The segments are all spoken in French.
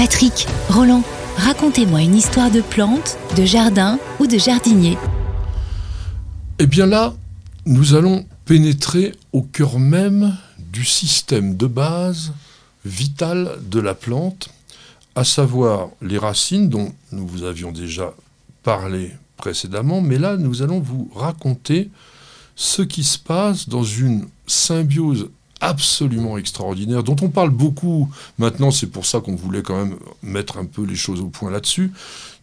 Patrick, Roland, racontez-moi une histoire de plante, de jardin ou de jardinier. Eh bien là, nous allons pénétrer au cœur même du système de base vital de la plante, à savoir les racines dont nous vous avions déjà parlé précédemment, mais là nous allons vous raconter ce qui se passe dans une symbiose absolument extraordinaire, dont on parle beaucoup maintenant, c'est pour ça qu'on voulait quand même mettre un peu les choses au point là-dessus,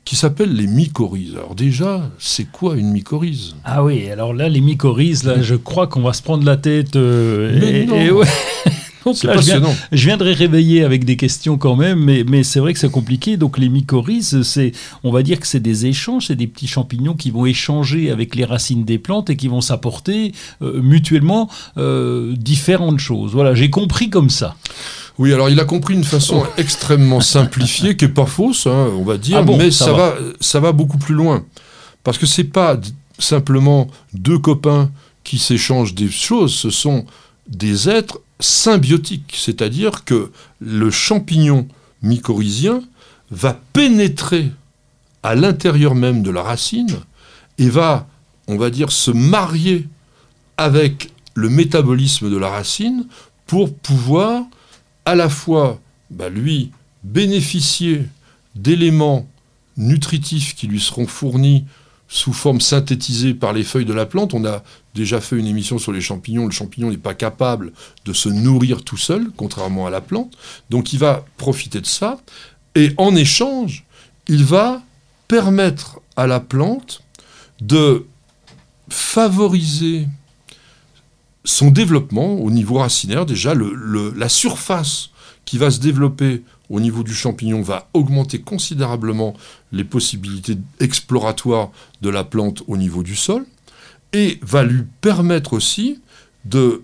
qui s'appelle les mycorhizes. Alors déjà, c'est quoi une mycorhize? Ah oui, alors là, les mycorhizes, là, je crois qu'on va se prendre la tête. Euh, Mais non. Je, viendrai réveiller avec des questions quand même, mais, mais c'est vrai que c'est compliqué. Donc les mycorhizes, c'est, on va dire que c'est des échanges, c'est des petits champignons qui vont échanger avec les racines des plantes et qui vont s'apporter euh, mutuellement euh, différentes choses. Voilà, j'ai compris comme ça. Oui, alors il a compris d'une façon extrêmement simplifiée, qui n'est pas fausse, hein, on va dire, Ah bon, mais ça ça, va. va. ça va beaucoup plus loin. Parce que c'est pas simplement deux copains qui s'échangent des choses, ce sont des êtres symbiotiques, c'est-à-dire que le champignon mycorhizien va pénétrer à l'intérieur même de la racine et va, on va dire, se marier avec le métabolisme de la racine pour pouvoir à la fois, bah, lui, bénéficier d'éléments nutritifs qui lui seront fournis sous forme synthétisée par les feuilles de la plante. On a déjà fait une émission sur les champignons. Le champignon n'est pas capable de se nourrir tout seul, contrairement à la plante. Donc il va profiter de ça. Et en échange, il va permettre à la plante de favoriser son développement au niveau racinaire. Déjà, la surface qui va se développer au niveau du champignon va augmenter considérablement les possibilités exploratoires de la plante au niveau du sol et va lui permettre aussi de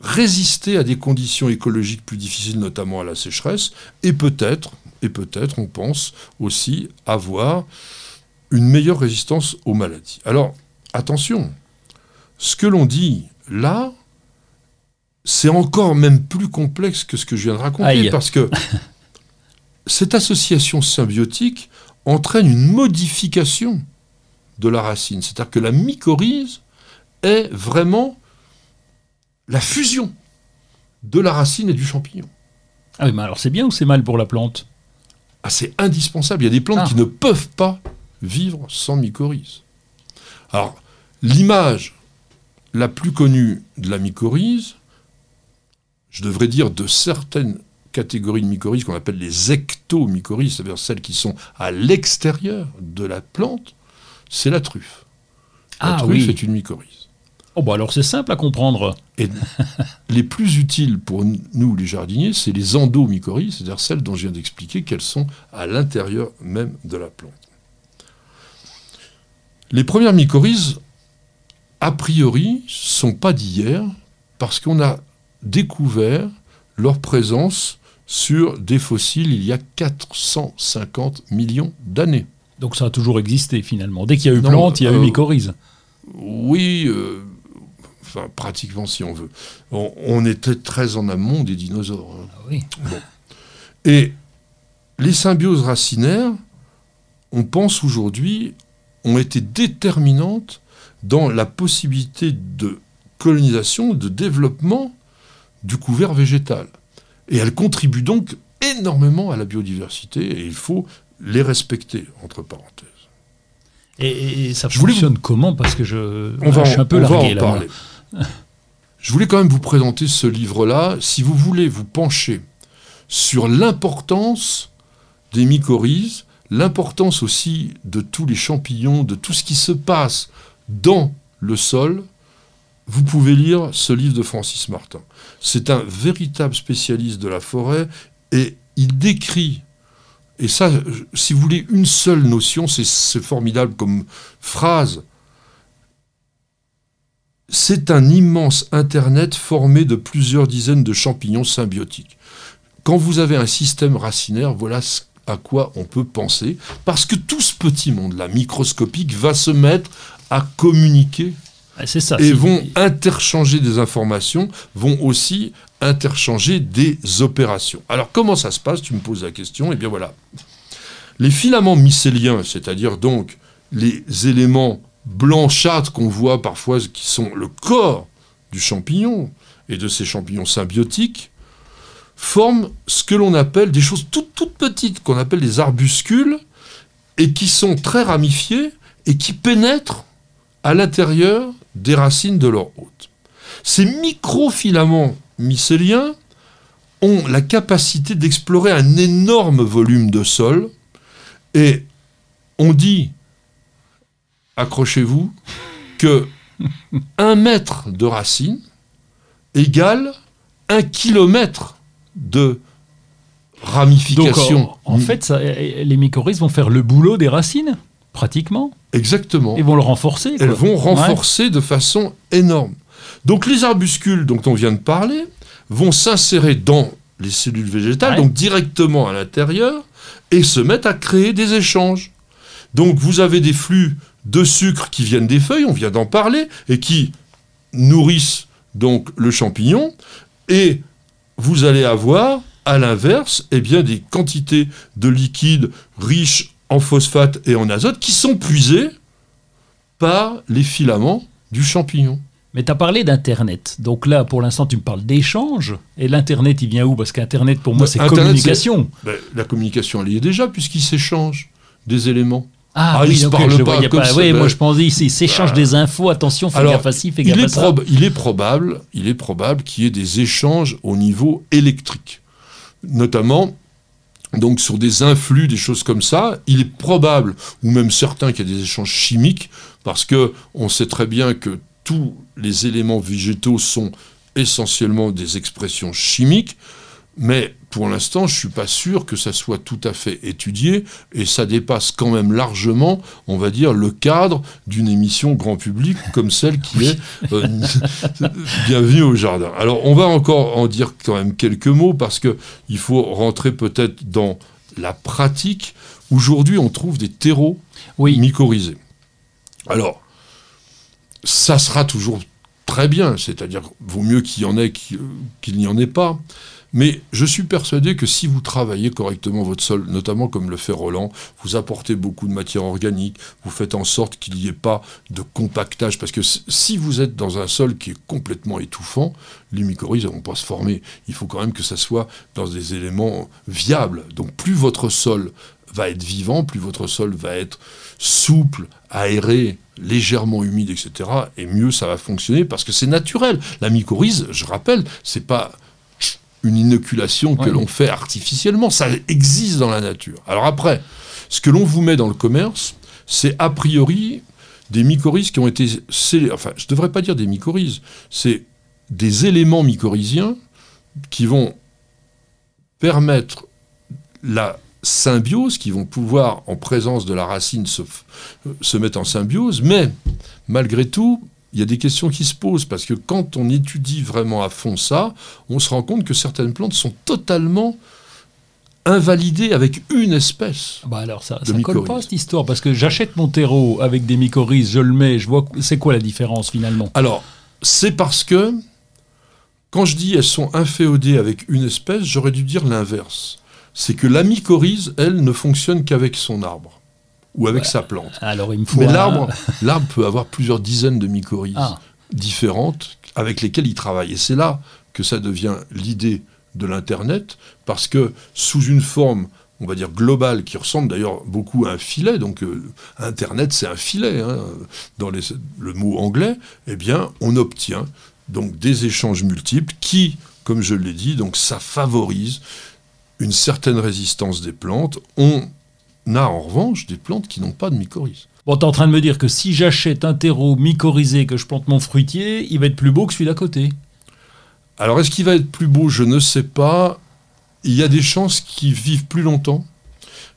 résister à des conditions écologiques plus difficiles, notamment à la sécheresse, et peut-être, et peut-être, on pense aussi avoir une meilleure résistance aux maladies. Alors, attention, ce que l'on dit là, c'est encore même plus complexe que ce que je viens de raconter, Aïe. parce que cette association symbiotique entraîne une modification de la racine. C'est-à-dire que la mycorhize est vraiment la fusion de la racine et du champignon. Ah oui, mais alors c'est bien ou c'est mal pour la plante? Ah, c'est indispensable. Il y a des plantes Ah. qui ne peuvent pas vivre sans mycorhize. Alors, l'image la plus connue de la mycorhize, je devrais dire de certaines catégories de mycorhizes qu'on appelle les ectomycorhizes, c'est-à-dire celles qui sont à l'extérieur de la plante, c'est la truffe. La Ah truffe oui. est une mycorhize. Oh bah alors c'est simple à comprendre. Et les plus utiles pour nous, les jardiniers, c'est les endomycorhizes, c'est-à-dire celles dont je viens d'expliquer qu'elles sont à l'intérieur même de la plante. Les premières mycorhizes, a priori, sont pas d'hier, parce qu'on a découvert leur présence sur des fossiles il y a 450 millions d'années. Donc ça a toujours existé finalement. Dès qu'il y a eu Non, plante, il y a eu euh, mycorhize. Oui, euh, enfin pratiquement si on veut. On, on était très en amont des dinosaures. hein. Ah oui. Et les symbioses racinaires, on pense aujourd'hui, ont été déterminantes dans la possibilité de colonisation, de développement du couvert végétal. Et elles contribuent donc énormément à la biodiversité et il faut les respecter, entre parenthèses. Et, et ça Je fonctionne comment? Parce que je, On va, je suis en- un peu on va largué en là. parler. Je voulais quand même vous présenter ce livre-là. Si vous voulez vous pencher sur l'importance des mycorhizes, l'importance aussi de tous les champignons, de tout ce qui se passe dans le sol, vous pouvez lire ce livre de Francis Martin. C'est un véritable spécialiste de la forêt et il décrit, et ça, si vous voulez une seule notion, c'est- formidable comme phrase, c'est un immense Internet formé de plusieurs dizaines de champignons symbiotiques. Quand vous avez un système racinaire, voilà à quoi on peut penser, parce que tout ce petit monde-là, microscopique, va se mettre à communiquer Ah, C'est ça. et vont interchanger des informations, vont aussi interchanger des opérations. Alors comment ça se passe? Tu me poses la question. Eh bien voilà. Les filaments mycéliens, c'est-à-dire donc les éléments blanchâtres qu'on voit parfois, qui sont le corps du champignon et de ces champignons symbiotiques, forment ce que l'on appelle des choses toutes, toutes petites, qu'on appelle des arbuscules, et qui sont très ramifiées et qui pénètrent à l'intérieur des racines de leur hôte. Ces microfilaments mycéliens ont la capacité d'explorer un énorme volume de sol et on dit, accrochez-vous, que un mètre de racine égale un kilomètre de ramification. en, fait, les mycorhizes vont faire le boulot des racines, pratiquement. Exactement. Ils vont le renforcer. Elles vont renforcer de façon énorme. Donc les arbuscules dont on vient de parler vont s'insérer dans les cellules végétales, donc directement à l'intérieur, et se mettre à créer des échanges. Donc vous avez des flux de sucre qui viennent des feuilles, on vient d'en parler, et qui nourrissent donc le champignon, et vous allez avoir à l'inverse eh bien des quantités de liquide riches en phosphate et en azote qui sont puisés par les filaments du champignon. Mais tu as parlé d'Internet. Donc là, pour l'instant, tu me parles d'échange. Et l'Internet, il vient où? Parce qu'Internet, pour moi, c'est communication. Ben, la communication, elle y est déjà, puisqu'ils s'échangent des éléments. Ah, oui, ils se parlent pas, comme ça, oui, moi je pense ils s'échangent des infos. Attention, fais gaffe à fais il est, il est probable, il est probable qu'il y ait des échanges au niveau électrique, notamment donc sur des influx, des choses comme ça. Il est probable, ou même certain, qu'il y a des échanges chimiques, parce que on sait très bien que tous les éléments végétaux sont essentiellement des expressions chimiques, mais pour l'instant, je ne suis pas sûr que ça soit tout à fait étudié, et ça dépasse quand même largement, on va dire, le cadre d'une émission grand public comme celle qui est euh, Bienvenue au Jardin. Alors, on va encore en dire quand même quelques mots, parce qu'il faut rentrer peut-être dans la pratique. Aujourd'hui, on trouve des terreaux mycorhizés. Alors, ça sera toujours très bien, c'est-à-dire vaut mieux qu'il y en ait qu'il n'y en ait pas. Mais je suis persuadé que si vous travaillez correctement votre sol, notamment comme le fait Roland, vous apportez beaucoup de matière organique, vous faites en sorte qu'il n'y ait pas de compactage, parce que si vous êtes dans un sol qui est complètement étouffant, les mycorhizes ne vont pas se former. Il faut quand même que ça soit dans des éléments viables. Donc plus votre sol va être vivant, plus votre sol va être souple, aéré, légèrement humide, etc. Et mieux ça va fonctionner parce que c'est naturel. La mycorhize, je rappelle, c'est pas une inoculation que l'on fait artificiellement, ça existe dans la nature. Alors après, ce que l'on vous met dans le commerce, c'est a priori des mycorhizes qui ont été enfin je ne devrais pas dire des mycorhizes, c'est des éléments mycorhiziens qui vont permettre la symbiose, qui vont pouvoir, en présence de la racine, se, se mettre en symbiose, mais malgré tout, il y a des questions qui se posent, parce que quand on étudie vraiment à fond ça, on se rend compte que certaines plantes sont totalement invalidées avec une espèce. Bah alors ça, ne colle pas cette histoire, parce que j'achète mon terreau avec des mycorhizes, je le mets, je vois, c'est quoi la différence finalement? Alors, c'est parce que, quand je dis elles sont inféodées avec une espèce, j'aurais dû dire l'inverse. C'est que la mycorhize, elle, ne fonctionne qu'avec son arbre ou avec sa plante. Alors il me faut Mais l'arbre, l'arbre peut avoir plusieurs dizaines de mycorhizes ah. différentes avec lesquelles il travaille. Et c'est là que ça devient l'idée de l'Internet, parce que sous une forme, on va dire globale, qui ressemble d'ailleurs beaucoup à un filet, donc euh, Internet c'est un filet, hein, dans le mot anglais, eh bien on obtient donc des échanges multiples qui, comme je l'ai dit, donc ça favorise une certaine résistance des plantes. On a en revanche des plantes qui n'ont pas de mycorhize. Bon, tu es en train de me dire que si j'achète un terreau mycorhizé que je plante mon fruitier, il va être plus beau que celui d'à côté Alors, est-ce qu'il va être plus beau? Je ne sais pas. Il y a des chances qui vivent plus longtemps.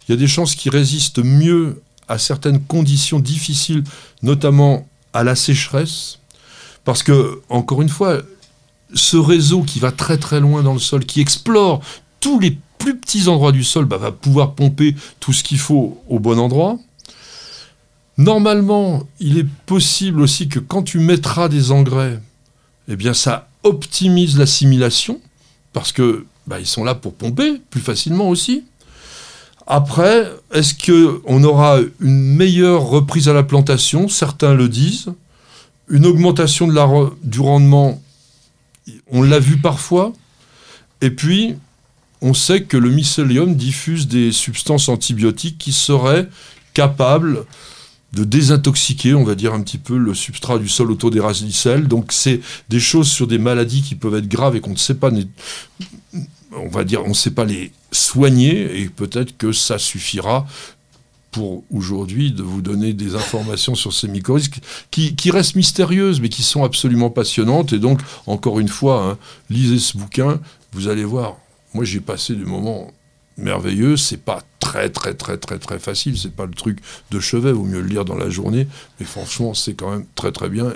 Il y a des chances qui résistent mieux à certaines conditions difficiles, notamment à la sécheresse. Parce que, encore une fois, ce réseau qui va très très loin dans le sol, qui explore tous les plus petits endroits du sol bah, va pouvoir pomper tout ce qu'il faut au bon endroit. Normalement, il est possible aussi que quand tu mettras des engrais, eh bien ça optimise l'assimilation. parce que bah, ils sont là pour pomper plus facilement aussi. Après, est-ce qu'on aura une meilleure reprise à la plantation? Certains le disent. Une augmentation du rendement, on l'a vu parfois. Et puis, on sait que le mycélium diffuse des substances antibiotiques qui seraient capables de désintoxiquer, on va dire un petit peu, le substrat du sol autodéracicelle. Donc c'est des choses sur des maladies qui peuvent être graves et qu'on ne sait pas, on va dire, on ne sait pas les soigner et peut-être que ça suffira pour aujourd'hui de vous donner des informations sur ces mycorhizes qui, qui, restent mystérieuses mais qui sont absolument passionnantes. Et donc, encore une fois, hein, lisez ce bouquin, vous allez voir. Moi, j'ai passé des moments merveilleux. C'est pas très, très, très, très, très facile. C'est pas le truc de chevet. Vaut mieux le lire dans la journée. Mais franchement, c'est quand même très, très bien.